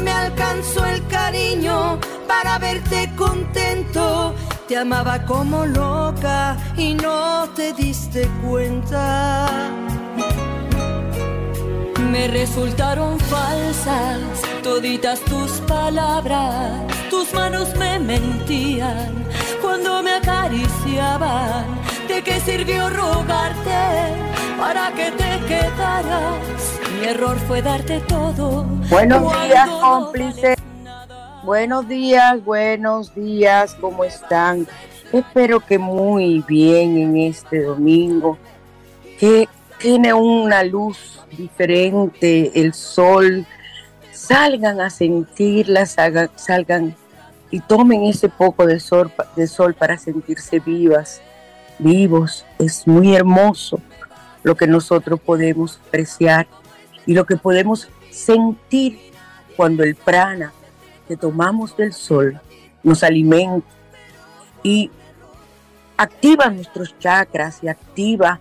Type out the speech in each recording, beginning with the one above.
me alcanzó el cariño para verte contento. Te amaba como loca y no te diste cuenta. Me resultaron falsas toditas tus palabras, tus manos me mentían cuando me acariciaban. ¿De qué sirvió rogarte para que te quedaras? Mi error fue darte todo. Buenos días, cómplices. Buenos días, buenos días, ¿cómo están? Espero que muy bien en este domingo, que tiene una luz diferente, el sol. Salgan a sentirla, salgan, salgan y tomen ese poco de sol, de sol para sentirse vivas, vivos. Es muy hermoso lo que nosotros podemos apreciar y lo que podemos sentir cuando el prana que tomamos del sol nos alimenta y activa nuestros chakras y activa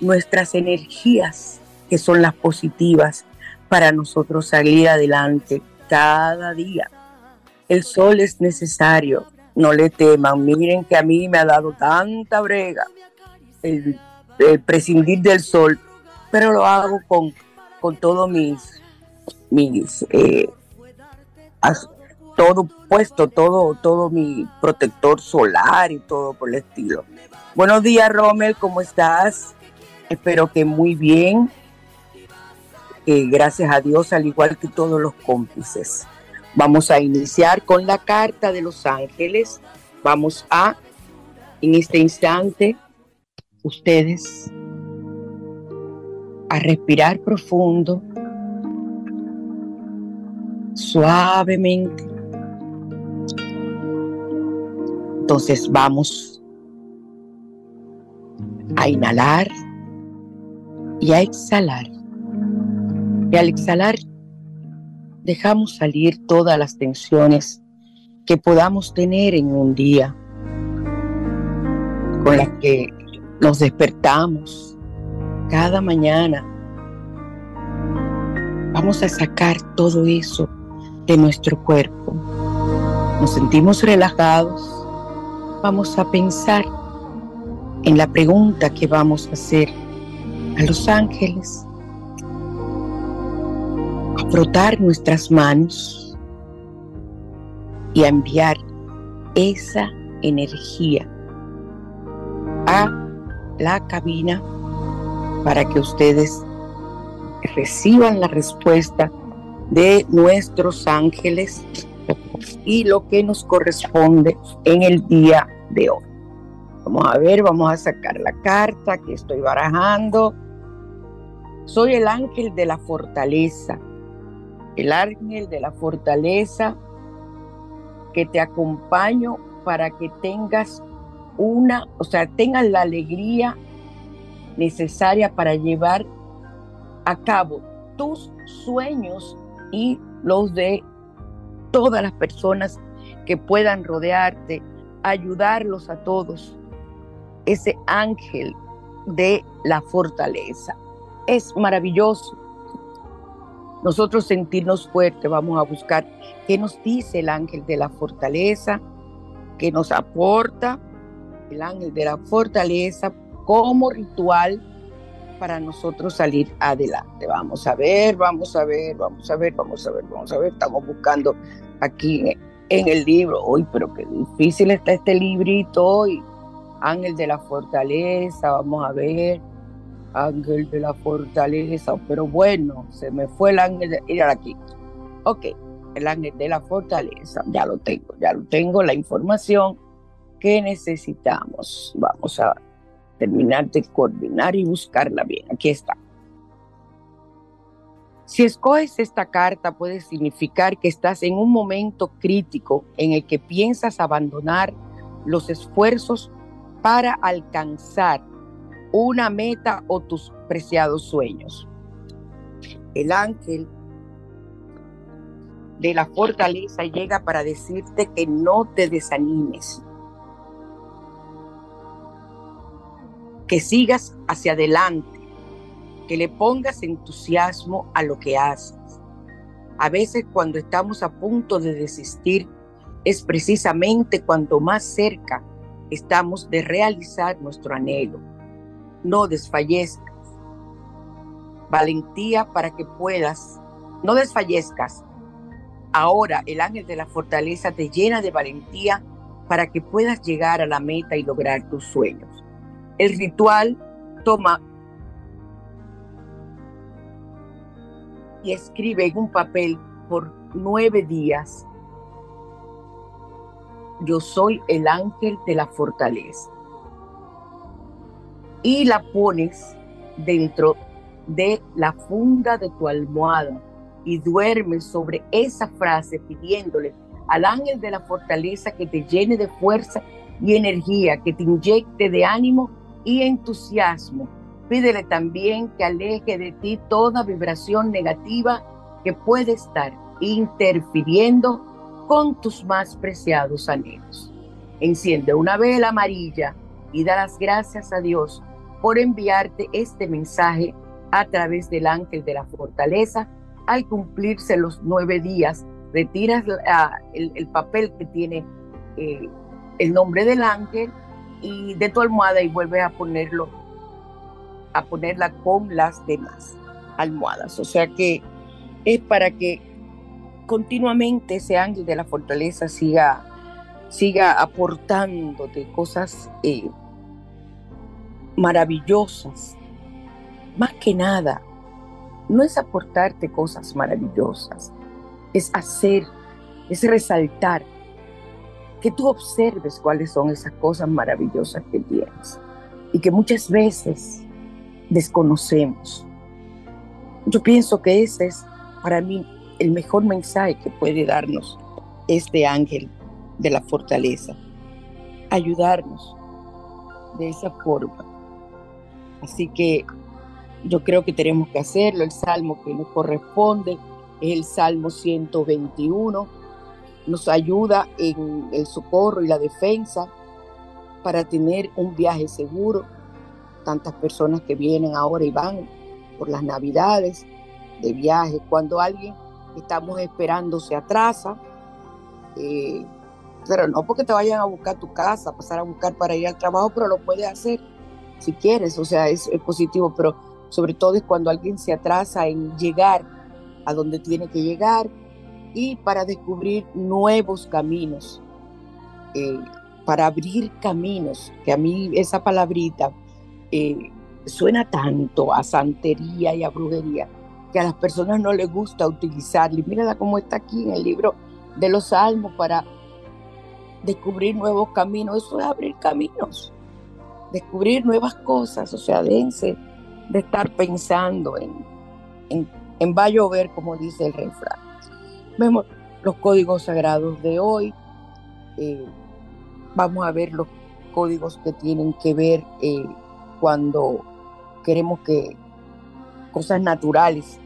nuestras energías que son las positivas para nosotros salir adelante cada día. El sol es necesario, no le teman. Miren que a mí me ha dado tanta brega el, prescindir del sol, pero lo hago con, con todos mis, mis eh, todo puesto, todo, todo mi protector solar y todo por el estilo. Buenos días, Rommel, ¿cómo estás? Espero que muy bien. gracias a Dios, al igual que todos los cómplices. Vamos a iniciar con la carta de los ángeles. Vamos a, en este instante, ustedes a respirar profundo, suavemente. Entonces vamos a inhalar y a exhalar. Y al exhalar dejamos salir todas las tensiones que podamos tener en un día, con las que nos despertamos cada mañana. Vamos a sacar todo eso de nuestro cuerpo. Nos sentimos relajados. Vamos a pensar en la pregunta que vamos a hacer a los ángeles frotar nuestras manos y a enviar esa energía a la cabina para que ustedes reciban la respuesta de nuestros ángeles y lo que nos corresponde en el día de hoy. Vamos a ver, vamos a sacar la carta que estoy barajando. Soy el ángel de la fortaleza el ángel de la fortaleza, que te acompaño para que tengas una, o sea, tengas la alegría necesaria para llevar a cabo tus sueños y los de todas las personas que puedan rodearte, ayudarlos a todos. Ese ángel de la fortaleza. Es maravilloso nosotros sentirnos fuertes, vamos a buscar qué nos dice el ángel de la fortaleza, qué nos aporta el ángel de la fortaleza como ritual para nosotros salir adelante. Vamos a ver, vamos a ver, vamos a ver, vamos a ver, vamos a ver. Estamos buscando aquí en el libro. Uy, pero qué difícil está este librito hoy. Ángel de la fortaleza, vamos a ver ángel de la fortaleza, pero bueno, se me fue el ángel de, ir aquí. Ok, el ángel de la fortaleza, ya lo tengo, ya lo tengo, la información que necesitamos. Vamos a terminar de coordinar y buscarla bien. Aquí está. Si escoges esta carta puede significar que estás en un momento crítico en el que piensas abandonar los esfuerzos para alcanzar una meta o tus preciados sueños. El ángel de la fortaleza llega para decirte que no te desanimes, que sigas hacia adelante, que le pongas entusiasmo a lo que haces. A veces cuando estamos a punto de desistir, es precisamente cuando más cerca estamos de realizar nuestro anhelo. No desfallezcas. Valentía para que puedas, no desfallezcas. Ahora el ángel de la fortaleza te llena de valentía para que puedas llegar a la meta y lograr tus sueños. El ritual toma y escribe en un papel por nueve días. Yo soy el ángel de la fortaleza. Y la pones dentro de la funda de tu almohada y duermes sobre esa frase pidiéndole al ángel de la fortaleza que te llene de fuerza y energía, que te inyecte de ánimo y entusiasmo. Pídele también que aleje de ti toda vibración negativa que puede estar interfiriendo con tus más preciados anhelos. Enciende una vela amarilla y da las gracias a Dios por enviarte este mensaje a través del ángel de la fortaleza al cumplirse los nueve días retiras el, papel que tiene eh, el nombre del ángel y de tu almohada y vuelves a ponerlo, a ponerla con las demás almohadas. O sea que es para que continuamente ese ángel de la fortaleza siga, siga aportándote cosas eh, maravillosas. Más que nada, no es aportarte cosas maravillosas, es hacer, es resaltar, que tú observes cuáles son esas cosas maravillosas que tienes y que muchas veces desconocemos. Yo pienso que ese es para mí el mejor mensaje que puede darnos este ángel de la fortaleza, ayudarnos de esa forma. Así que yo creo que tenemos que hacerlo, el salmo que nos corresponde el Salmo 121, nos ayuda en el socorro y la defensa para tener un viaje seguro. Tantas personas que vienen ahora y van por las navidades de viaje, cuando alguien estamos esperando se atrasa, eh, pero no porque te vayan a buscar tu casa, pasar a buscar para ir al trabajo, pero lo puedes hacer si quieres, o sea, es positivo, pero sobre todo es cuando alguien se atrasa en llegar a donde tiene que llegar y para descubrir nuevos caminos, eh, para abrir caminos, que a mí esa palabrita eh, suena tanto a santería y a brujería, que a las personas no les gusta utilizarla. Y mírala cómo está aquí en el libro de los Salmos para descubrir nuevos caminos. Eso es abrir caminos, descubrir nuevas cosas, o sea, dense de estar pensando en, en en va a llover, como dice el refrán. Vemos los códigos sagrados de hoy. Eh, vamos a ver los códigos que tienen que ver eh, cuando queremos que cosas naturales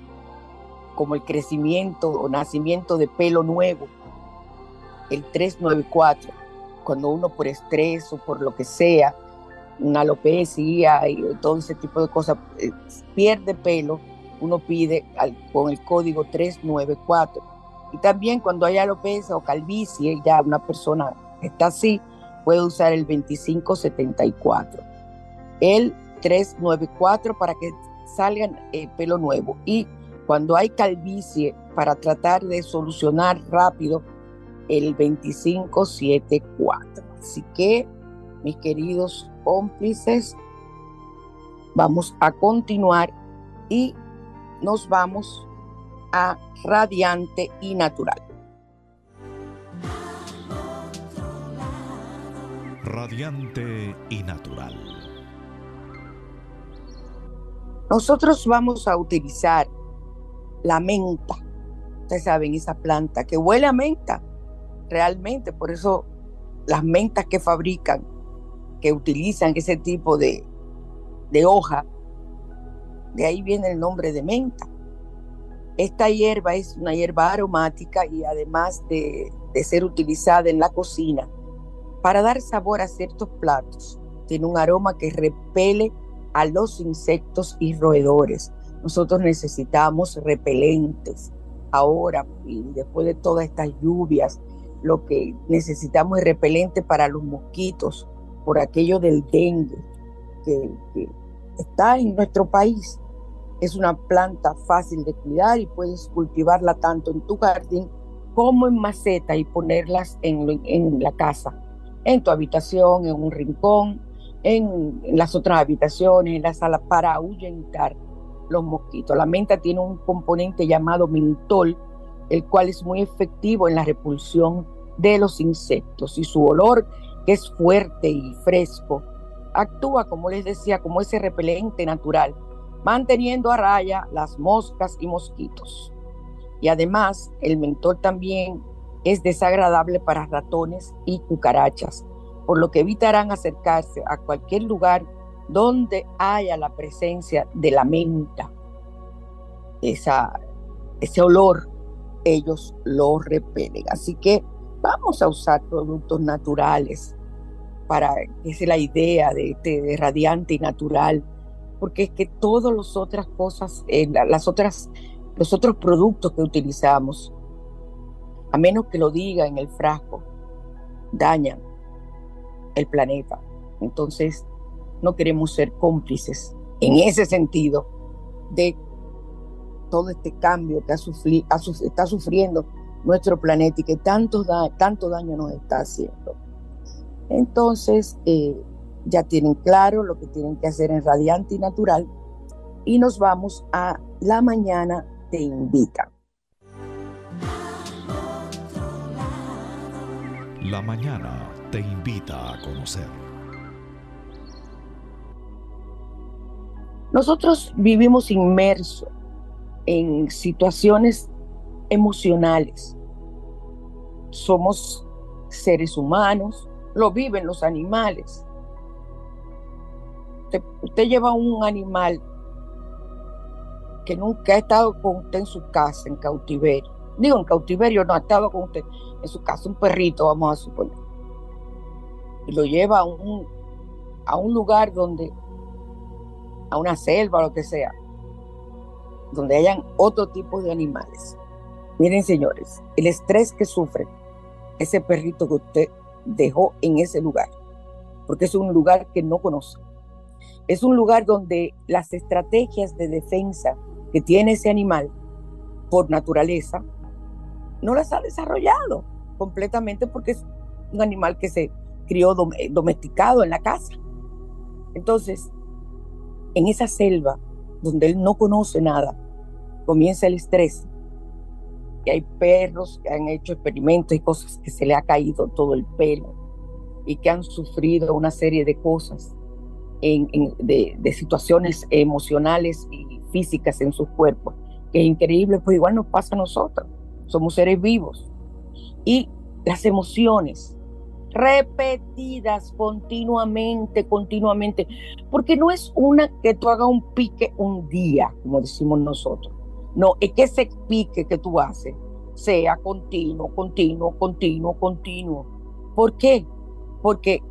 como el crecimiento o nacimiento de pelo nuevo, el 394, cuando uno por estrés o por lo que sea, una alopecia y todo ese tipo de cosas, eh, pierde pelo, uno pide con el código 394. Y también cuando hay alopecia o calvicie, ya una persona está así, puede usar el 2574. El 394 para que salgan eh, pelo nuevo. Y cuando hay calvicie, para tratar de solucionar rápido, el 2574. Así que, mis queridos cómplices, vamos a continuar y nos vamos a radiante y natural. Radiante y natural. Nosotros vamos a utilizar la menta. Ustedes saben, esa planta que huele a menta, realmente, por eso las mentas que fabrican, que utilizan ese tipo de, de hoja, de ahí viene el nombre de menta. Esta hierba es una hierba aromática y además de, ser utilizada en la cocina para dar sabor a ciertos platos, tiene un aroma que repele a los insectos y roedores. Nosotros necesitamos repelentes. Ahora, después de todas estas lluvias, lo que necesitamos es repelente para los mosquitos, por aquello del dengue que está en nuestro país. Es una planta fácil de cuidar y puedes cultivarla tanto en tu jardín como en maceta y ponerlas en, en la casa, en tu habitación, en un rincón, en, las otras habitaciones, en la sala, para ahuyentar los mosquitos. La menta tiene un componente llamado mentol, el cual es muy efectivo en la repulsión de los insectos y su olor, que es fuerte y fresco, actúa, como les decía, como ese repelente natural, manteniendo a raya las moscas y mosquitos. Y además, el mentol también es desagradable para ratones y cucarachas, por lo que evitarán acercarse a cualquier lugar donde haya la presencia de la menta. Esa, ese olor, ellos lo repelen. Así que vamos a usar productos naturales para, esa es la idea de, de, radiante y natural, porque es que todas las otras cosas, eh, las otras los otros productos que utilizamos, a menos que lo diga en el frasco, dañan el planeta. Entonces, no queremos ser cómplices en ese sentido de todo este cambio que está sufriendo nuestro planeta y que tanto, tanto daño nos está haciendo. Entonces, eh, ya tienen claro lo que tienen que hacer en Radiante y Natural y nos vamos a la mañana te invita. La mañana te invita a conocer. Nosotros vivimos inmersos en situaciones emocionales. Somos seres humanos, lo viven los animales. Usted, lleva un animal que nunca ha estado con usted en su casa, en cautiverio. Digo, en cautiverio no ha estado con usted en su casa, un perrito, vamos a suponer. Y lo lleva a un, a un lugar donde, a una selva, lo que sea, donde hayan otro tipo de animales. Miren, señores, el estrés que sufre ese perrito que usted dejó en ese lugar, porque es un lugar que no conoce. Es un lugar donde las estrategias de defensa que tiene ese animal por naturaleza, no las ha desarrollado completamente porque es un animal que se crió domesticado en la casa. Entonces, en esa selva donde él no conoce nada, comienza el estrés. Y hay perros que han hecho experimentos y cosas que se le ha caído todo el pelo y que han sufrido una serie de cosas, de, de situaciones emocionales y físicas en sus cuerpos, que es increíble, pues igual nos pasa a nosotros, somos seres vivos. Y las emociones repetidas continuamente, continuamente, porque no es una que tú hagas un pique un día, como decimos nosotros, no, es que ese pique que tú haces sea continuo, continuo, continuo, continuo. ¿Por qué? Porque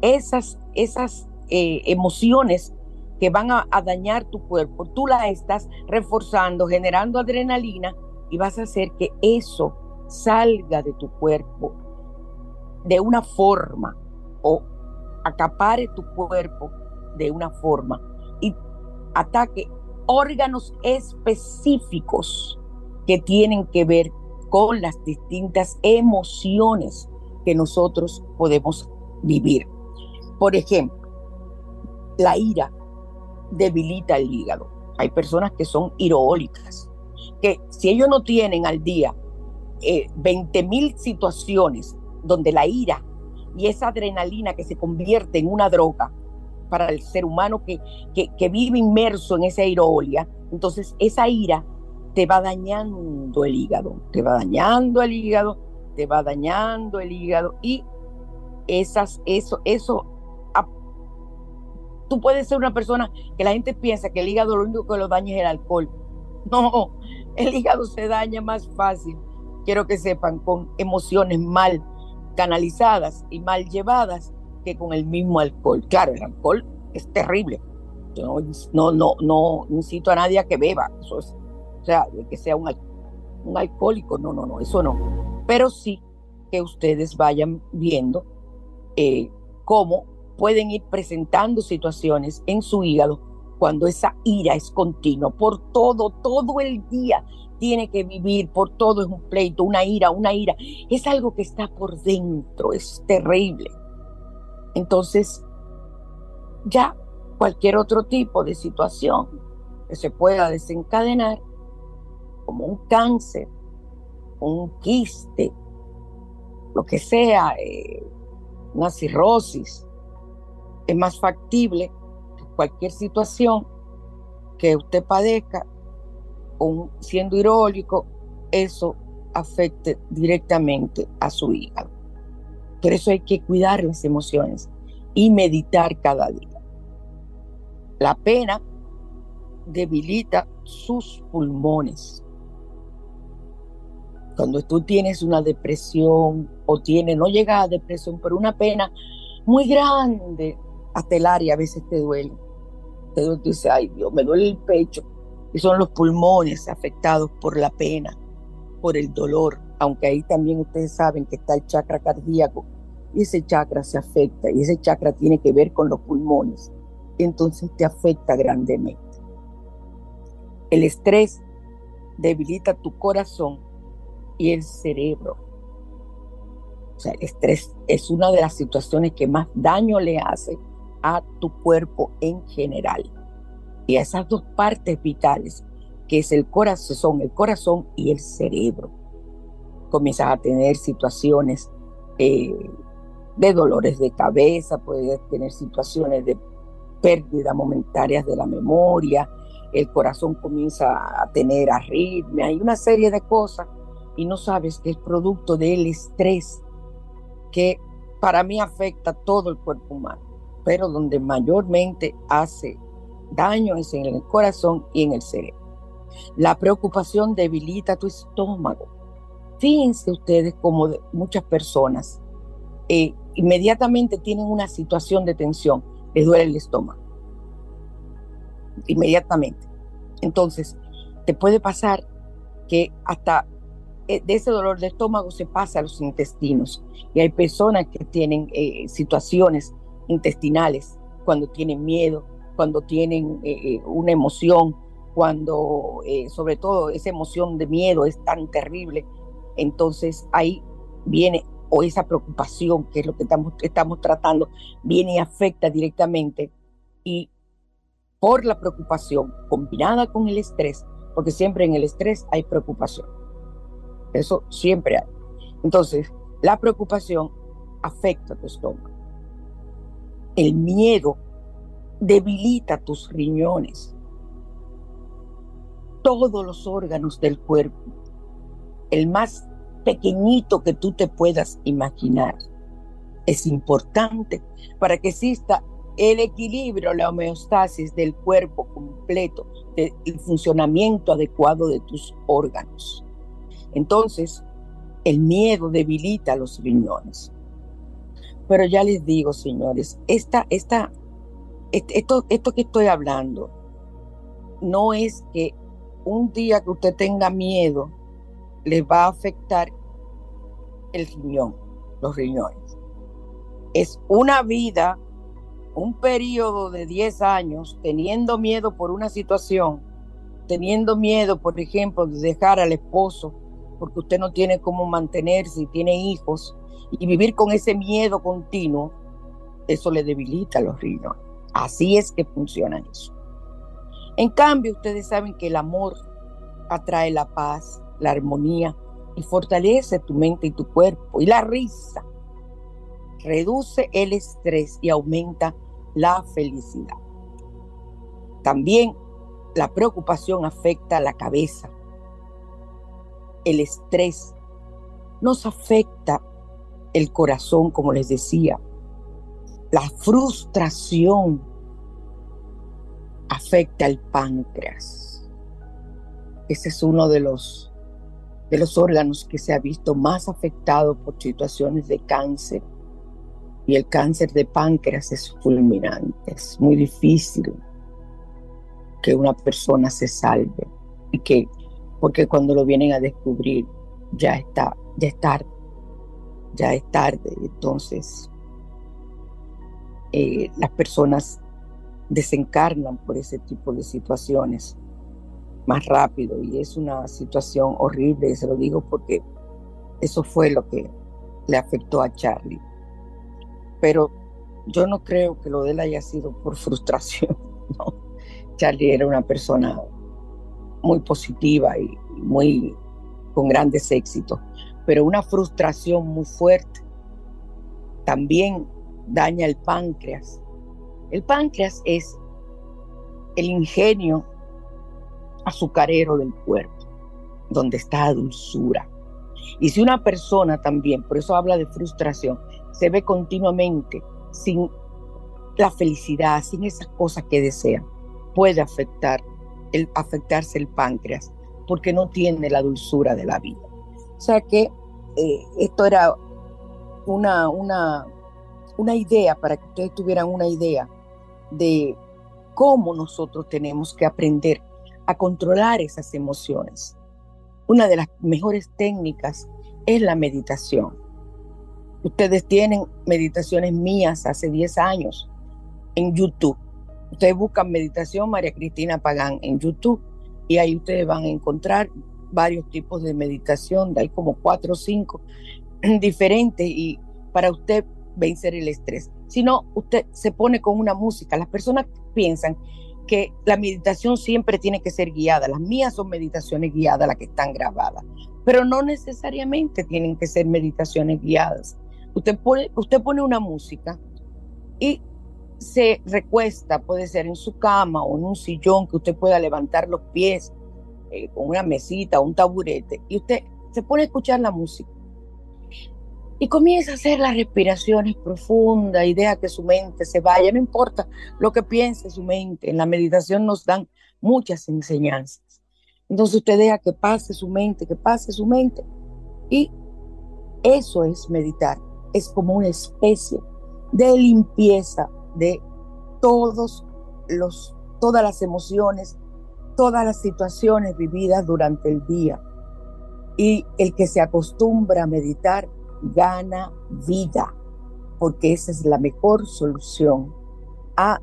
esas, esas eh, emociones que van a, dañar tu cuerpo, tú la estás reforzando, generando adrenalina y vas a hacer que eso salga de tu cuerpo de una forma o acapare tu cuerpo de una forma y ataque órganos específicos que tienen que ver con las distintas emociones que nosotros podemos vivir. Por ejemplo, la ira debilita el hígado. Hay personas que son irólicas, que si ellos no tienen al día eh, 20 mil situaciones donde la ira y esa adrenalina que se convierte en una droga para el ser humano que, que, vive inmerso en esa irolia, entonces esa ira te va dañando el hígado, te va dañando el hígado, te va dañando el hígado y esas, eso, eso Tú puedes ser una persona que la gente piensa que el hígado lo único que lo daña es el alcohol. No, el hígado se daña más fácil, quiero que sepan, con emociones mal canalizadas y mal llevadas que con el mismo alcohol. Claro, el alcohol es terrible. Yo no, no, no, incito a nadie a que beba. Eso es, o sea, que sea un, un alcohólico. No, no, no, eso no. Pero sí que ustedes vayan viendo eh, cómo pueden ir presentando situaciones en su hígado cuando esa ira es continua, por todo, todo el día tiene que vivir, por todo es un pleito, una ira, una ira. Es algo que está por dentro, es terrible. Entonces, ya cualquier otro tipo de situación que se pueda desencadenar, como un cáncer, un quiste, lo que sea, eh, una cirrosis, es más factible cualquier situación que usted padezca, siendo irónico, eso afecte directamente a su hígado. Por eso hay que cuidar las emociones y meditar cada día. La pena debilita sus pulmones. Cuando tú tienes una depresión o tienes, no llega a depresión, pero una pena muy grande, hasta el área a veces te duele usted dice, ay Dios, me duele el pecho. Y son los pulmones afectados por la pena, por el dolor, aunque ahí también ustedes saben que está el chakra cardíaco y ese chakra se afecta y ese chakra tiene que ver con los pulmones. Entonces te afecta grandemente. El estrés debilita tu corazón y el cerebro. O sea, el estrés es una de las situaciones que más daño le hace a tu cuerpo en general. Y esas dos partes vitales, que es el corazón, el corazón y el cerebro. Comienzas a tener situaciones eh, de dolores de cabeza, puedes tener situaciones de pérdida momentáneas de la memoria, el corazón comienza a tener arritmia, hay una serie de cosas y no sabes que es producto del estrés que para mí afecta todo el cuerpo humano pero donde mayormente hace daño es en el corazón y en el cerebro. La preocupación debilita tu estómago. Fíjense ustedes como muchas personas eh, inmediatamente tienen una situación de tensión, les duele el estómago. Inmediatamente. Entonces, te puede pasar que hasta eh, de ese dolor de estómago se pasa a los intestinos. Y hay personas que tienen eh, situaciones intestinales, cuando tienen miedo, cuando tienen eh, eh, una emoción, cuando eh, sobre todo esa emoción de miedo es tan terrible, entonces ahí viene, o esa preocupación, que es lo que estamos, estamos tratando, viene y afecta directamente y por la preocupación combinada con el estrés, porque siempre en el estrés hay preocupación. Eso siempre hay. Entonces, la preocupación afecta a tu estómago. El miedo debilita tus riñones, todos los órganos del cuerpo, el más pequeñito que tú te puedas imaginar. Es importante para que exista el equilibrio, la homeostasis del cuerpo completo, el funcionamiento adecuado de tus órganos. Entonces, el miedo debilita los riñones. Pero ya les digo, señores, esta, esta, esto, esto que estoy hablando no es que un día que usted tenga miedo le va a afectar el riñón, los riñones. Es una vida, un periodo de 10 años teniendo miedo por una situación, teniendo miedo, por ejemplo, de dejar al esposo porque usted no tiene cómo mantenerse y tiene hijos y vivir con ese miedo continuo, eso le debilita los riñones. Así es que funciona eso. En cambio, ustedes saben que el amor atrae la paz, la armonía y fortalece tu mente y tu cuerpo. Y la risa reduce el estrés y aumenta la felicidad. También la preocupación afecta a la cabeza. El estrés nos afecta el corazón, como les decía. La frustración afecta al páncreas. Ese es uno de los, de los órganos que se ha visto más afectado por situaciones de cáncer. Y el cáncer de páncreas es fulminante, es muy difícil que una persona se salve y que porque cuando lo vienen a descubrir ya está, ya es tarde, ya es tarde. Entonces, eh, las personas desencarnan por ese tipo de situaciones más rápido y es una situación horrible, y se lo digo porque eso fue lo que le afectó a Charlie. Pero yo no creo que lo de él haya sido por frustración. Charlie era una persona muy positiva y muy con grandes éxitos, pero una frustración muy fuerte también daña el páncreas. El páncreas es el ingenio azucarero del cuerpo, donde está la dulzura. Y si una persona también, por eso habla de frustración, se ve continuamente sin la felicidad, sin esas cosas que desea, puede afectar el, afectarse el páncreas porque no tiene la dulzura de la vida. O sea que eh, esto era una, una, una idea para que ustedes tuvieran una idea de cómo nosotros tenemos que aprender a controlar esas emociones. Una de las mejores técnicas es la meditación. Ustedes tienen meditaciones mías hace 10 años en YouTube. Ustedes buscan meditación María Cristina Pagán en YouTube y ahí ustedes van a encontrar varios tipos de meditación, hay como cuatro o cinco diferentes y para usted vencer el estrés. Si no, usted se pone con una música. Las personas piensan que la meditación siempre tiene que ser guiada. Las mías son meditaciones guiadas, las que están grabadas, pero no necesariamente tienen que ser meditaciones guiadas. Usted pone, usted pone una música y se recuesta, puede ser en su cama o en un sillón que usted pueda levantar los pies eh, una mesita un taburete y usted se pone a escuchar la música. Y comienza a hacer las respiraciones profundas y deja que su mente se vaya, no importa lo que piense su mente, en la meditación nos dan muchas enseñanzas. Entonces usted deja que pase su mente, que pase su mente y eso es meditar, es como una especie de limpieza de todos los, todas las emociones, todas las situaciones vividas durante el día. Y el que se acostumbra a meditar gana vida, porque esa es la mejor solución a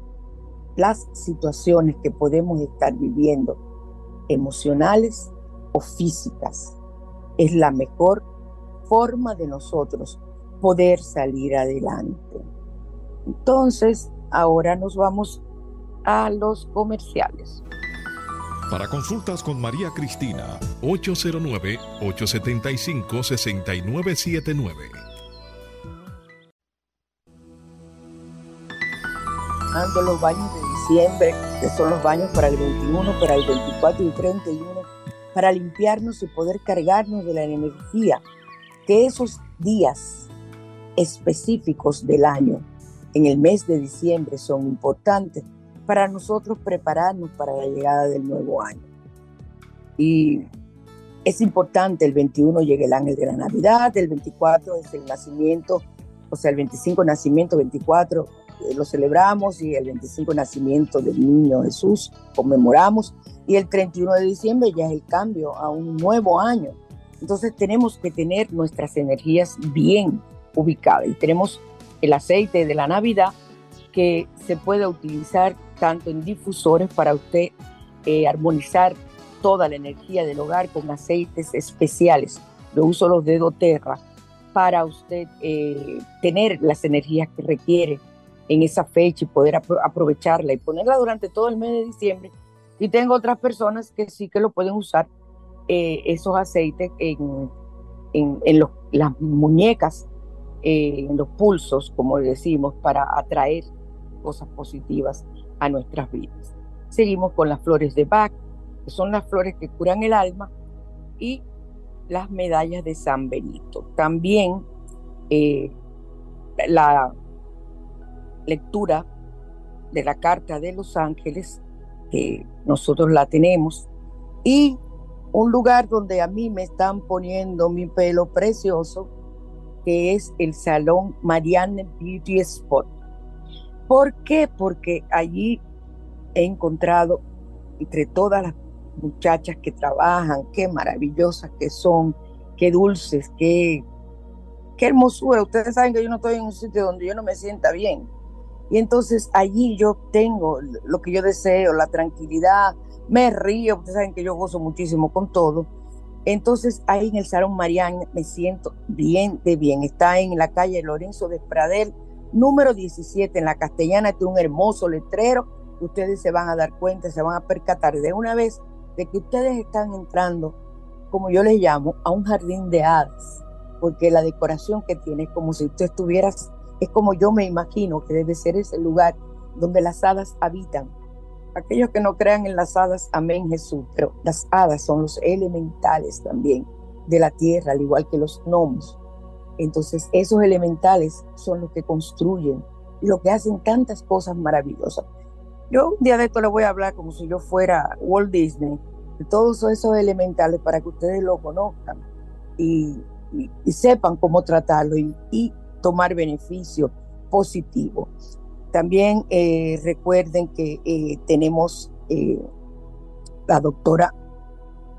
las situaciones que podemos estar viviendo, emocionales o físicas. Es la mejor forma de nosotros poder salir adelante. Entonces, ahora nos vamos a los comerciales. Para consultas con María Cristina, 809-875-6979. Ando los baños de diciembre, que son los baños para el 21, para el 24 y 31, para limpiarnos y poder cargarnos de la energía que esos días específicos del año en el mes de diciembre son importantes para nosotros prepararnos para la llegada del nuevo año. Y es importante, el 21 llega el ángel de la Navidad, el 24 es el nacimiento, o sea, el 25 nacimiento, 24 eh, lo celebramos y el 25 nacimiento del niño Jesús conmemoramos y el 31 de diciembre ya es el cambio a un nuevo año. Entonces tenemos que tener nuestras energías bien ubicadas y tenemos el aceite de la Navidad que se puede utilizar tanto en difusores para usted eh, armonizar toda la energía del hogar con aceites especiales. Yo uso los de doTERRA para usted eh, tener las energías que requiere en esa fecha y poder aprovecharla y ponerla durante todo el mes de diciembre. Y tengo otras personas que sí que lo pueden usar eh, esos aceites en, en, las muñecas en los pulsos, como decimos, para atraer cosas positivas a nuestras vidas. Seguimos con las flores de Bach, que son las flores que curan el alma, y las medallas de San Benito. También eh, la lectura de la Carta de los Ángeles, que nosotros la tenemos, y un lugar donde a mí me están poniendo mi pelo precioso, que es el Salón Marianne Beauty Spot. ¿Por qué? Porque allí he encontrado entre todas las muchachas que trabajan, qué maravillosas que son, qué dulces, qué, qué hermosura. Ustedes saben que yo no estoy en un sitio donde yo no me sienta bien. Y entonces allí yo tengo lo que yo deseo, la tranquilidad, me río, ustedes saben que yo gozo muchísimo con todo. Entonces ahí en el Salón Mariana me siento bien de bien. Está en la calle Lorenzo de Pradel, número 17, en la Castellana, tiene un hermoso letrero. Ustedes se van a dar cuenta, se van a percatar de una vez de que ustedes están entrando, como yo les llamo, a un jardín de hadas, porque la decoración que tiene es como si usted estuviera, es como yo me imagino que debe ser ese lugar donde las hadas habitan aquellos que no crean en las hadas, amén Jesús, pero las hadas son los elementales también de la tierra, al igual que los gnomos. Entonces, esos elementales son los que construyen lo que hacen tantas cosas maravillosas. Yo un día de esto le voy a hablar como si yo fuera Walt Disney, de todos esos elementales para que ustedes lo conozcan y, sepan cómo tratarlo y, y tomar beneficio positivo. También eh, recuerden que eh, tenemos eh, la doctora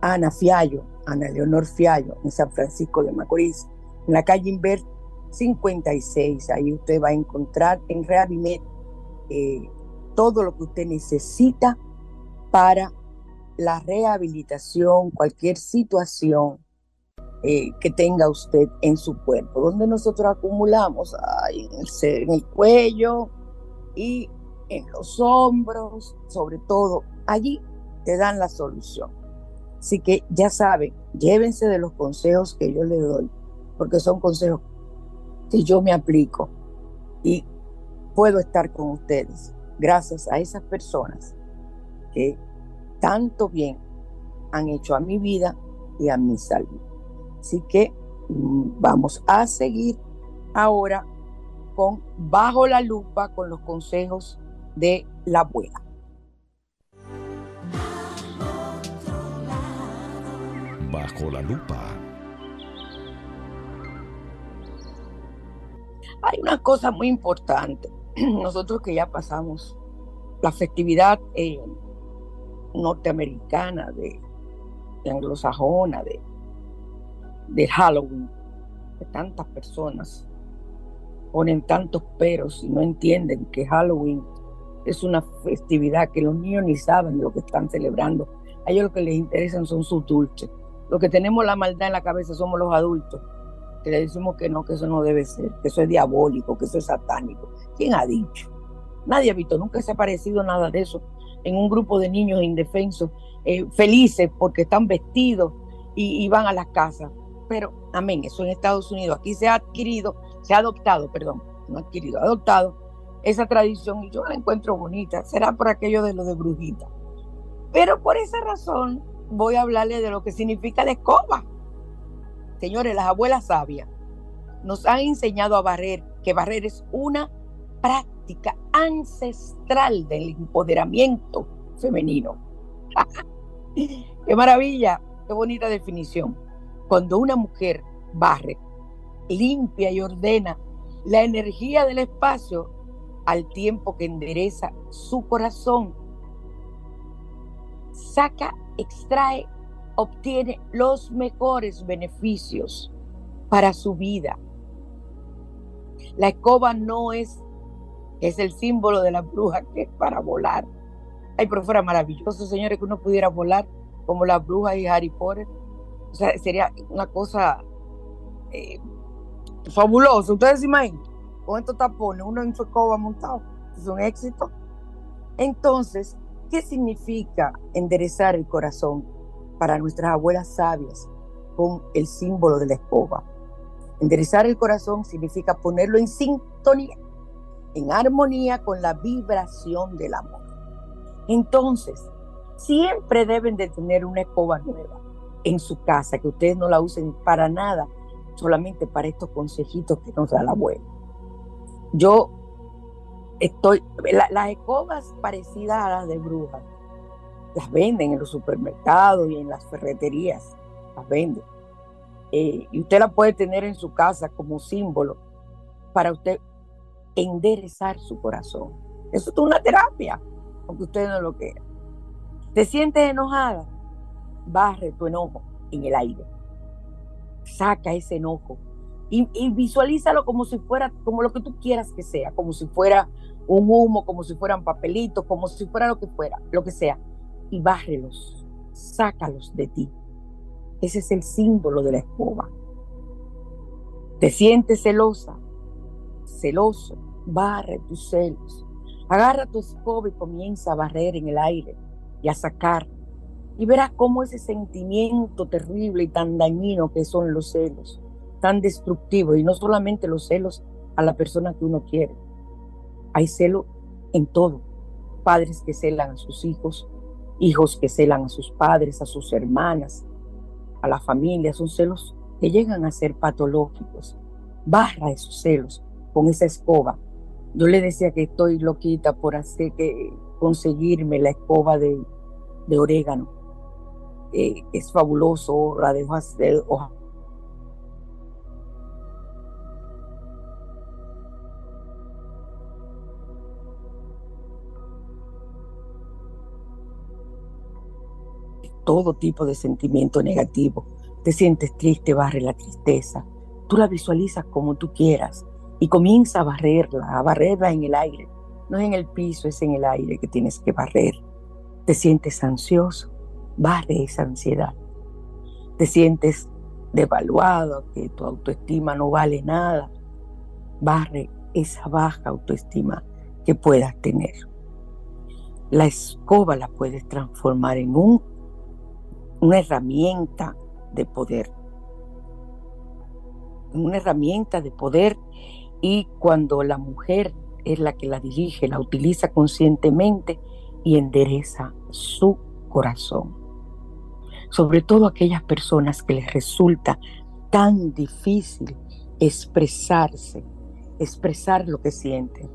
Ana Fiallo, Ana Leonor Fiallo, en San Francisco de Macorís, en la calle Inver 56. Ahí usted va a encontrar en Reavimed todo lo que usted necesita para la rehabilitación, cualquier situación que tenga usted en su cuerpo, donde nosotros acumulamos en, el, en el cuello, y en los hombros, sobre todo, allí te dan la solución. Así que ya saben, llévense de los consejos que yo les doy, porque son consejos que yo me aplico y puedo estar con ustedes gracias a esas personas que tanto bien han hecho a mi vida y a mi salud. Así que mm, vamos a seguir ahora con Bajo la lupa con los consejos de la abuela. Bajo la lupa. Hay una cosa muy importante. Nosotros que ya pasamos la festividad eh, norteamericana, de, anglosajona, de, de Halloween, tantas personas ponen tantos peros y no entienden que Halloween es una festividad que los niños ni saben lo que están celebrando. A ellos lo que les interesan son sus dulces. Los que tenemos la maldad en la cabeza somos los adultos, que le decimos que no, que eso no debe ser, que eso es diabólico, que eso es satánico. ¿Quién ha dicho? Nadie ha visto, nunca se ha parecido nada de eso en un grupo de niños indefensos, eh, felices porque están vestidos y, van a las casas. Pero, amén, eso en Estados Unidos, aquí se ha adquirido se ha adoptado, perdón, no adquirido, adoptado esa tradición y yo la encuentro bonita. Será por aquello de lo de brujita. Pero por esa razón voy a hablarle de lo que significa la escoba. Señores, las abuelas sabias nos han enseñado a barrer, que barrer es una práctica ancestral del empoderamiento femenino. qué maravilla, qué bonita definición. Cuando una mujer barre, limpia y ordena la energía del espacio al tiempo que endereza su corazón. Saca, extrae, obtiene los mejores beneficios para su vida. La escoba no es, es el símbolo de la bruja que es para volar. Ay, pero fuera maravilloso, señores, que uno pudiera volar como la bruja y Harry Potter. O sea, sería una cosa eh, fabuloso. Ustedes se con estos tapones, uno en su escoba montado, es un éxito. Entonces, ¿qué significa enderezar el corazón para nuestras abuelas sabias con el símbolo de la escoba? Enderezar el corazón significa ponerlo en sintonía, en armonía con la vibración del amor. Entonces, siempre deben de tener una escoba nueva en su casa, que ustedes no la usen para nada solamente para estos consejitos que nos da la abuela. Yo estoy, las escobas parecidas a las de brujas, las venden en los supermercados y en las ferreterías, las venden. eh, y usted la puede tener en su casa como símbolo para usted enderezar su corazón. Eso es una terapia, aunque usted no lo quiera. Te sientes enojada, barre tu enojo en el aire. Saca ese enojo y, y, visualízalo como si fuera, como lo que tú quieras que sea, como si fuera un humo, como si fueran papelitos, como si fuera lo que fuera, lo que sea. Y bárrelos, sácalos de ti. Ese es el símbolo de la escoba. Te sientes celosa, celoso, barre tus celos. Agarra tu escoba y comienza a barrer en el aire y a sacar. Y verás cómo ese sentimiento terrible y tan dañino que son los celos, tan destructivo, y no solamente los celos a la persona que uno quiere. Hay celo en todo. Padres que celan a sus hijos, hijos que celan a sus padres, a sus hermanas, a la familia. Son celos que llegan a ser patológicos. Barra esos celos con esa escoba. Yo le decía que estoy loquita por hacer que conseguirme la escoba de, de orégano. Eh, es fabuloso, la de hojas, de todo tipo de sentimiento negativo. Te sientes triste, barre la tristeza. Tú la visualizas como tú quieras y comienza a barrerla, a barrerla en el aire. No es en el piso, es en el aire que tienes que barrer. Te sientes ansioso, barre esa ansiedad. Te sientes devaluado, que tu autoestima no vale nada, barre esa baja autoestima que puedas tener. La escoba la puedes transformar en un, una herramienta de poder. Una herramienta de poder y cuando la mujer es la que la dirige, la utiliza conscientemente y endereza su corazón. Sobre todo aquellas personas que les resulta tan difícil expresarse, expresar lo que sienten.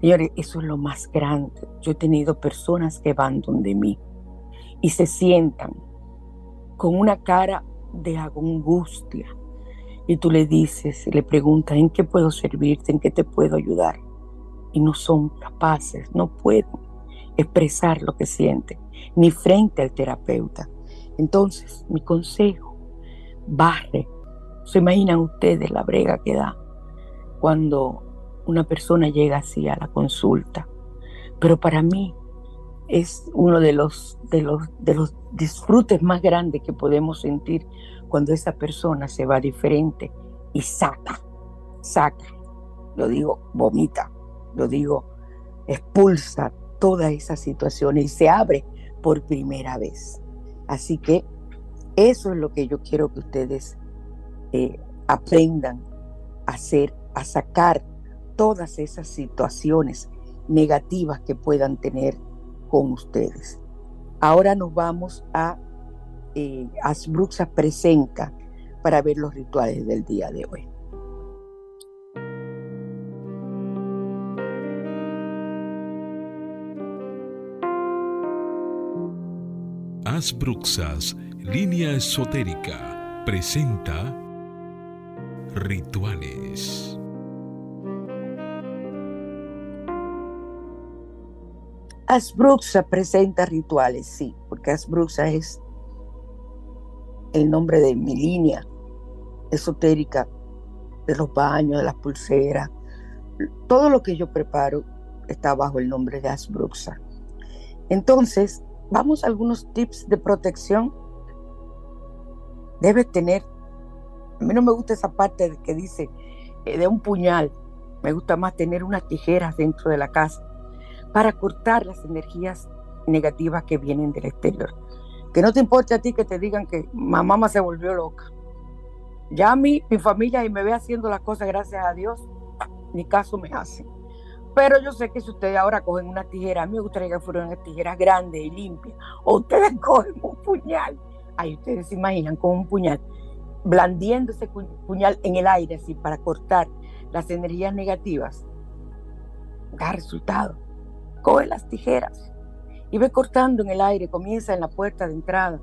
Señores, eso es lo más grande. Yo he tenido personas que van donde mí y se sientan con una cara de angustia, y tú le dices, le preguntas, ¿en qué puedo servirte? ¿En qué te puedo ayudar? Y no son capaces, no pueden expresar lo que sienten, ni frente al terapeuta. Entonces, mi consejo, barre. ¿Se imaginan ustedes la brega que da cuando una persona llega así a la consulta? Pero para mí es uno de los, de los, de los disfrutes más grandes que podemos sentir cuando esa persona se va diferente y saca, saca, lo digo, vomita, lo digo, expulsa toda esa situación y se abre por primera vez. Así que eso es lo que yo quiero que ustedes eh, aprendan a hacer, a sacar todas esas situaciones negativas que puedan tener con ustedes. Ahora nos vamos a eh, Asbruxa presenta para ver los rituales del día de hoy. Asbruxas, línea esotérica, presenta rituales. Asbruxa presenta rituales, sí, porque Asbruxa es el nombre de mi línea esotérica, de los baños, de las pulseras. Todo lo que yo preparo está bajo el nombre de Asbruxa. Entonces, vamos a algunos tips de protección. Debes tener, a mí no me gusta esa parte que dice eh, de un puñal, me gusta más tener unas tijeras dentro de la casa para cortar las energías negativas que vienen del exterior. Que no te importe a ti que te digan que mamá se volvió loca. Ya a mí, mi familia, y me ve haciendo las cosas, gracias a Dios, ni caso me hacen. Pero yo sé que si ustedes ahora cogen una tijera, a mí me gustaría que fueran unas tijeras grandes y limpias, o ustedes cogen un puñal, ahí ustedes se imaginan con un puñal, blandiendo ese puñal en el aire así para cortar las energías negativas, da resultado. Coge las tijeras y ve cortando en el aire, comienza en la puerta de entrada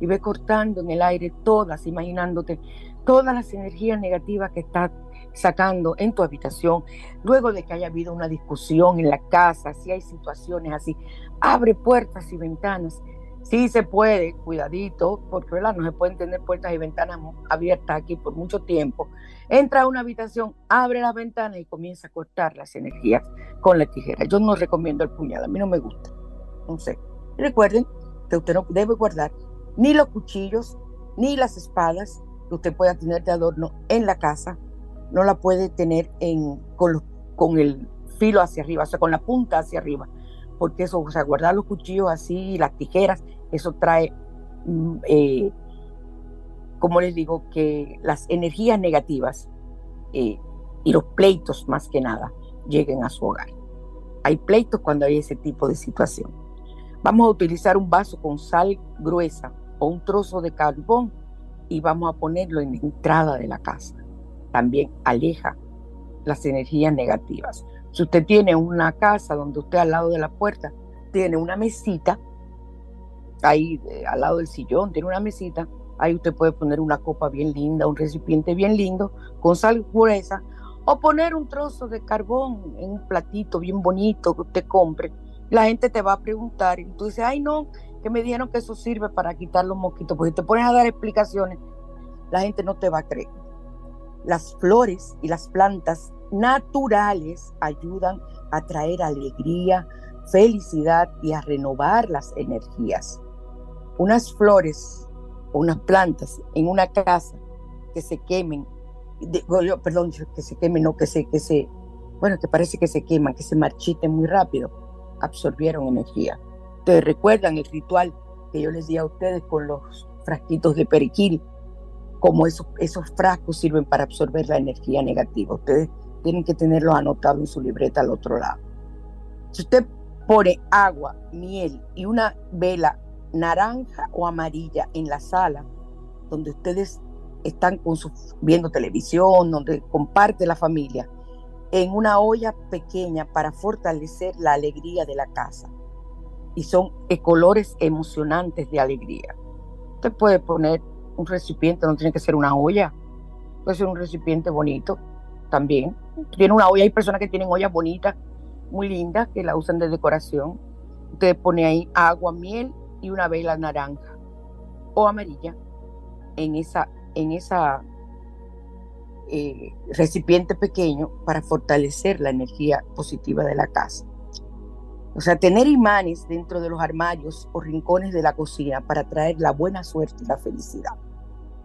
y ve cortando en el aire todas, imaginándote todas las energías negativas que estás sacando en tu habitación, luego de que haya habido una discusión en la casa, si hay situaciones así, abre puertas y ventanas. Sí se puede, cuidadito, porque ¿verdad? no se pueden tener puertas y ventanas abiertas aquí por mucho tiempo. Entra a una habitación, abre las ventanas y comienza a cortar las energías con la tijera. Yo no recomiendo el puñal, a mí no me gusta. Sé. Recuerden que usted no debe guardar ni los cuchillos, ni las espadas que usted pueda tener de adorno en la casa, no la puede tener en, con, con el filo hacia arriba, o sea, con la punta hacia arriba, porque eso, o sea, guardar los cuchillos así, las tijeras, eso trae, mm, eh, como les digo, que las energías negativas eh, y los pleitos más que nada lleguen a su hogar. Hay pleitos cuando hay ese tipo de situación. Vamos a utilizar un vaso con sal gruesa o un trozo de carbón y vamos a ponerlo en la entrada de la casa. También aleja las energías negativas. Si usted tiene una casa donde usted al lado de la puerta tiene una mesita, ahí eh, al lado del sillón tiene una mesita, ahí usted puede poner una copa bien linda, un recipiente bien lindo, con sal gruesa, o poner un trozo de carbón en un platito bien bonito que usted compre. La gente te va a preguntar y tú dices, ay no, que me dijeron que eso sirve para quitar los mosquitos, porque si te pones a dar explicaciones, la gente no te va a creer. Las flores y las plantas naturales ayudan a traer alegría, felicidad y a renovar las energías. Unas flores unas plantas en una casa que se quemen, perdón, que se quemen, no que se, que se, bueno, que parece que se queman, que se marchiten muy rápido, absorbieron energía Ustedes recuerdan el ritual que yo les di a ustedes con los frasquitos de periquil, como esos, esos frascos sirven para absorber la energía negativa. Ustedes tienen que tenerlos anotados en su libreta al otro lado. Si usted pone agua, miel y una vela naranja o amarilla en la sala donde ustedes están viendo televisión, donde comparte la familia, en una olla pequeña para fortalecer la alegría de la casa y son colores emocionantes de alegría. Usted puede poner un recipiente, no tiene que ser una olla, puede ser un recipiente bonito también. Tiene una olla, hay personas que tienen ollas bonitas, muy lindas, que la usan de decoración. Usted pone ahí agua, miel y una vela naranja o amarilla en esa, en esa eh, recipiente pequeño para fortalecer la energía positiva de la casa. O sea, tener imanes dentro de los armarios o rincones de la cocina para traer la buena suerte y la felicidad.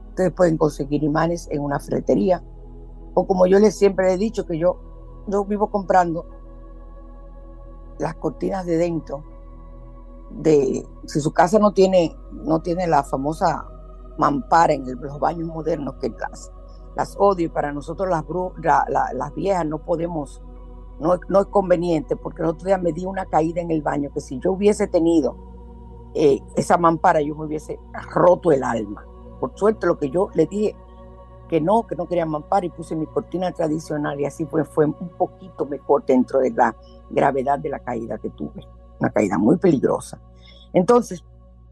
Ustedes pueden conseguir imanes en una fretería o como yo les siempre he dicho que yo, yo vivo comprando las cortinas de dentro de si su casa no tiene no tiene la famosa mampara en los baños modernos que las las odio y para nosotros las, las viejas no podemos no, es conveniente porque el otro día me di una caída en el baño que si yo hubiese tenido eh, esa mampara yo me hubiese roto el alma. Por suerte lo que yo le dije que no, que no quería mampara y puse mi cortina tradicional y así fue, fue un poquito mejor dentro de la gravedad de la caída que tuve. Una caída muy peligrosa. Entonces,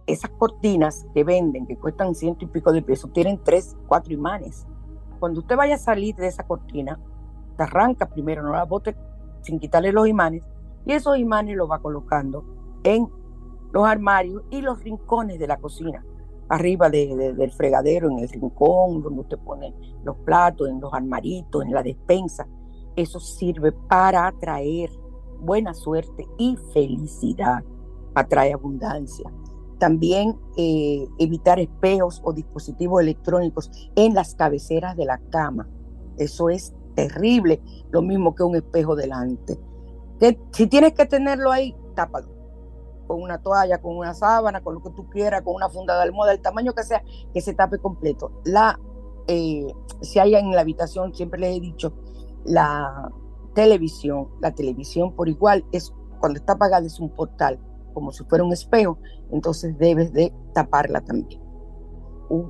esas cortinas que venden, que cuestan ciento y pico de pesos, tienen tres, cuatro imanes. Cuando usted vaya a salir de esa cortina, arranca primero, no la bote sin quitarle los imanes, y esos imanes los va colocando en los armarios y los rincones de la cocina, arriba del fregadero, en el rincón donde usted pone los platos, en los armaritos, en la despensa. Eso sirve para atraer buena suerte y felicidad, atrae abundancia. También eh, evitar espejos o dispositivos electrónicos en las cabeceras de la cama. Eso es terrible, lo mismo que un espejo delante. Si tienes que tenerlo ahí, tápalo. Con una toalla, con una sábana, con lo que tú quieras, con una funda de almohada, el tamaño que sea, que se tape completo. La, eh, si hay en la habitación, siempre les he dicho, la televisión, la televisión por igual es cuando está apagada es un portal, como si fuera un espejo, entonces debes de taparla también.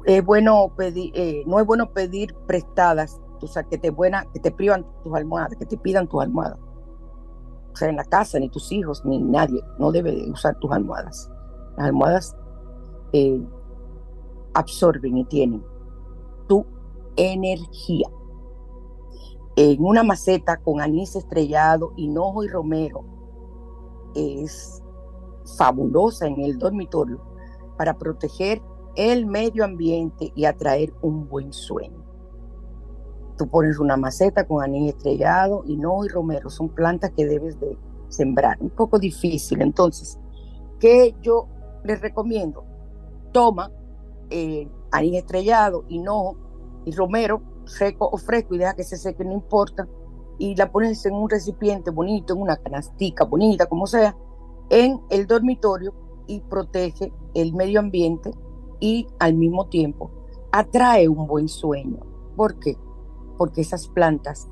Es bueno pedir, eh, no es bueno pedir prestadas o sea, que te, buena, que te privan tus almohadas, que te pidan tus almohadas. O sea, en la casa, ni tus hijos, ni nadie, no debe usar tus almohadas. Las almohadas eh, absorben y tienen tu energía. En una maceta con anís estrellado, hinojo y romero es fabulosa en el dormitorio para proteger el medio ambiente y atraer un buen sueño. Tú pones una maceta con anís estrellado, hinojo y romero, son plantas que debes de sembrar. Un poco difícil, entonces, ¿qué yo les recomiendo? Toma eh, anís estrellado, hinojo y romero, seco o fresco, y deja que se seque, no importa, y la pones en un recipiente bonito, en una canastica bonita, como sea, en el dormitorio y protege el medio ambiente y al mismo tiempo atrae un buen sueño. ¿Por qué? Porque esas plantas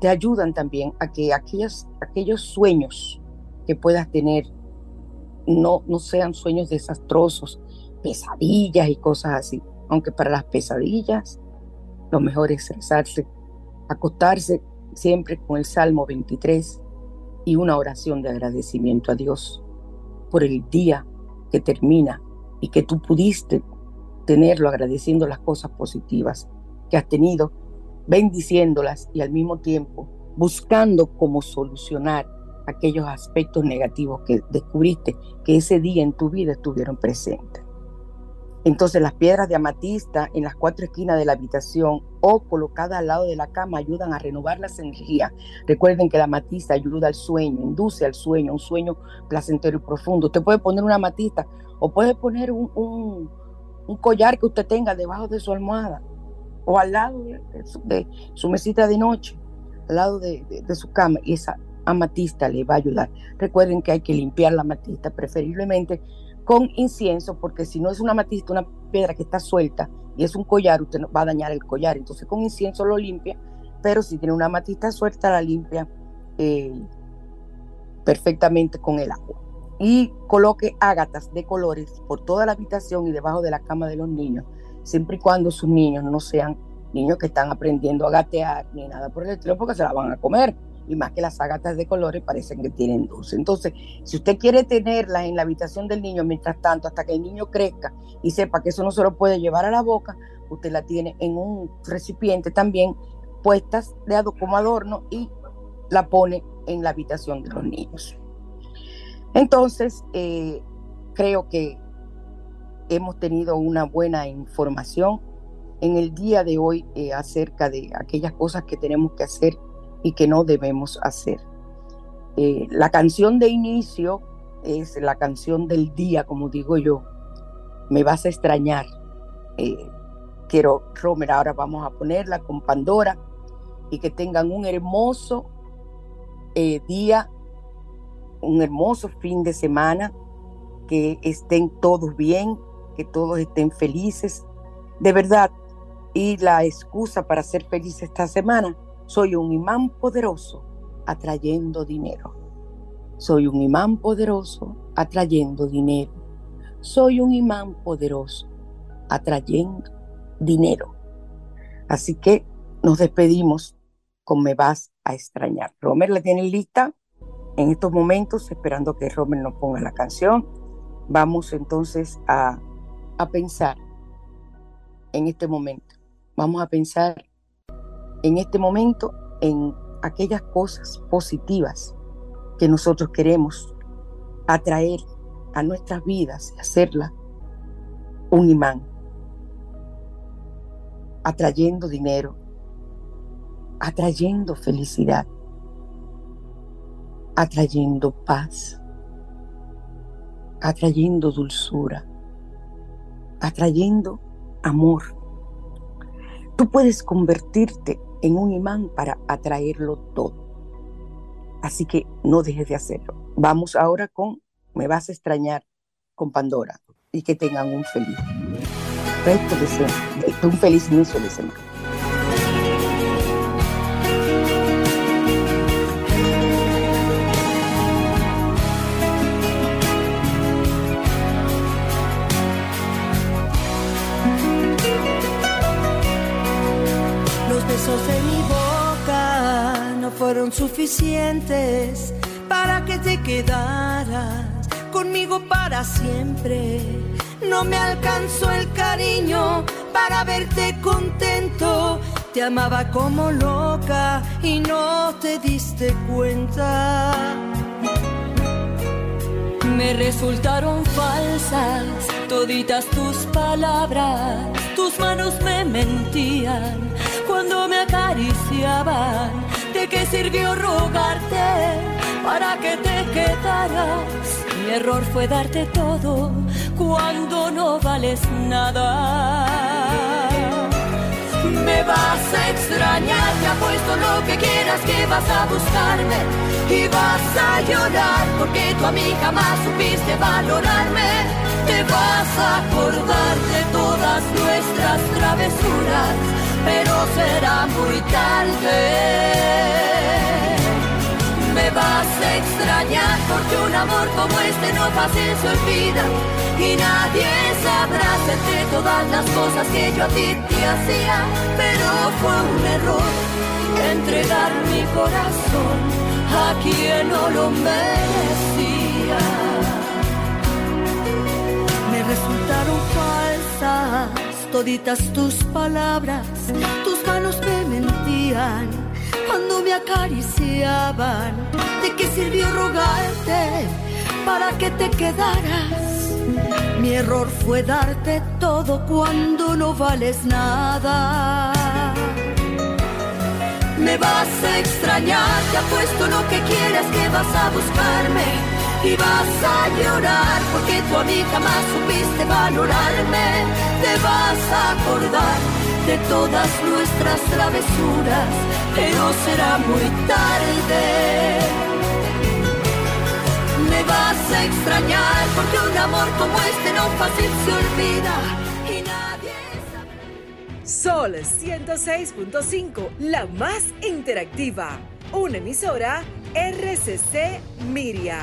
te ayudan también a que aquellos, aquellos sueños que puedas tener no, no sean sueños desastrosos, pesadillas y cosas así. Aunque para las pesadillas lo mejor es rezarse, acostarse siempre con el Salmo 23 y una oración de agradecimiento a Dios por el día que termina y que tú pudiste tenerlo agradeciendo las cosas positivas que has tenido, bendiciéndolas y al mismo tiempo buscando cómo solucionar aquellos aspectos negativos que descubriste que ese día en tu vida estuvieron presentes. Entonces las piedras de amatista en las cuatro esquinas de la habitación o colocadas al lado de la cama ayudan a renovar las energías. Recuerden que la amatista ayuda al sueño, induce al sueño, un sueño placentero y profundo. Usted puede poner una amatista o puede poner un, collar que usted tenga debajo de su almohada o al lado de, su, mesita de noche, al lado de, de su cama y esa amatista le va a ayudar. Recuerden que hay que limpiar la amatista preferiblemente con incienso, porque si no es una matista, una piedra que está suelta y es un collar, usted va a dañar el collar. Entonces con incienso lo limpia, pero si tiene una matista suelta, la limpia eh, perfectamente con el agua. Y coloque ágatas de colores por toda la habitación y debajo de la cama de los niños, siempre y cuando sus niños no sean niños que están aprendiendo a gatear ni nada por el estilo, porque se la van a comer y más que las ágatas de colores parecen que tienen dulce. Entonces, si usted quiere tenerlas en la habitación del niño, mientras tanto, hasta que el niño crezca y sepa que eso no se lo puede llevar a la boca, usted la tiene en un recipiente también puestas de como adorno y la pone en la habitación de los niños. Entonces, eh, creo que hemos tenido una buena información en el día de hoy eh, acerca de aquellas cosas que tenemos que hacer y que no debemos hacer. Eh, la canción de inicio es la canción del día, como digo yo. Me vas a extrañar. Eh, quiero, Romer, ahora vamos a ponerla con Pandora y que tengan un hermoso eh, día, un hermoso fin de semana, que estén todos bien, que todos estén felices. De verdad, y la excusa para ser feliz esta semana soy un imán poderoso atrayendo dinero. Soy un imán poderoso atrayendo dinero. Soy un imán poderoso atrayendo dinero. Así que nos despedimos con Me vas a extrañar. Romer la tiene lista en estos momentos, esperando que Romer nos ponga la canción. Vamos entonces a, a pensar en este momento. Vamos a pensar en este momento en aquellas cosas positivas que nosotros queremos atraer a nuestras vidas y hacerla un imán, atrayendo dinero, atrayendo felicidad, atrayendo paz, atrayendo dulzura, atrayendo amor. Tú puedes convertirte en un imán para atraerlo todo. Así que no dejes de hacerlo. Vamos ahora con Me vas a extrañar con Pandora y que tengan un feliz un feliz inicio de semana. Fueron suficientes para que te quedaras conmigo para siempre. No me alcanzó el cariño para verte contento. Te amaba como loca y no te diste cuenta. Me resultaron falsas toditas tus palabras, tus manos me mentían cuando me acariciaban. ¿De qué sirvió rogarte para que te quedaras? Mi error fue darte todo cuando no vales nada. Me vas a extrañar, te apuesto lo que quieras que vas a buscarme y vas a llorar porque tú a mí jamás supiste valorarme. Te vas a acordar de todas nuestras travesuras, pero será muy tarde. Me vas a extrañar porque un amor como este no fácil se olvida. Y nadie sabrá entre todas las cosas que yo a ti te hacía, pero fue un error entregar mi corazón a quien no lo merecía. Me resultaron falsas toditas tus palabras, tus manos me mentían cuando me acariciaban. ¿De qué sirvió rogarte para que te quedaras? Mi error fue darte todo cuando no vales nada. Me vas a extrañar, te apuesto lo que quieras que vas a buscarme y vas a llorar porque tú a mí jamás supiste valorarme. Te vas a acordar de todas nuestras travesuras pero será muy tarde. Me vas a extrañar porque un amor como este no fácil se olvida y nadie sabe. Sol 106.5, la más interactiva. Una emisora RCC Miria.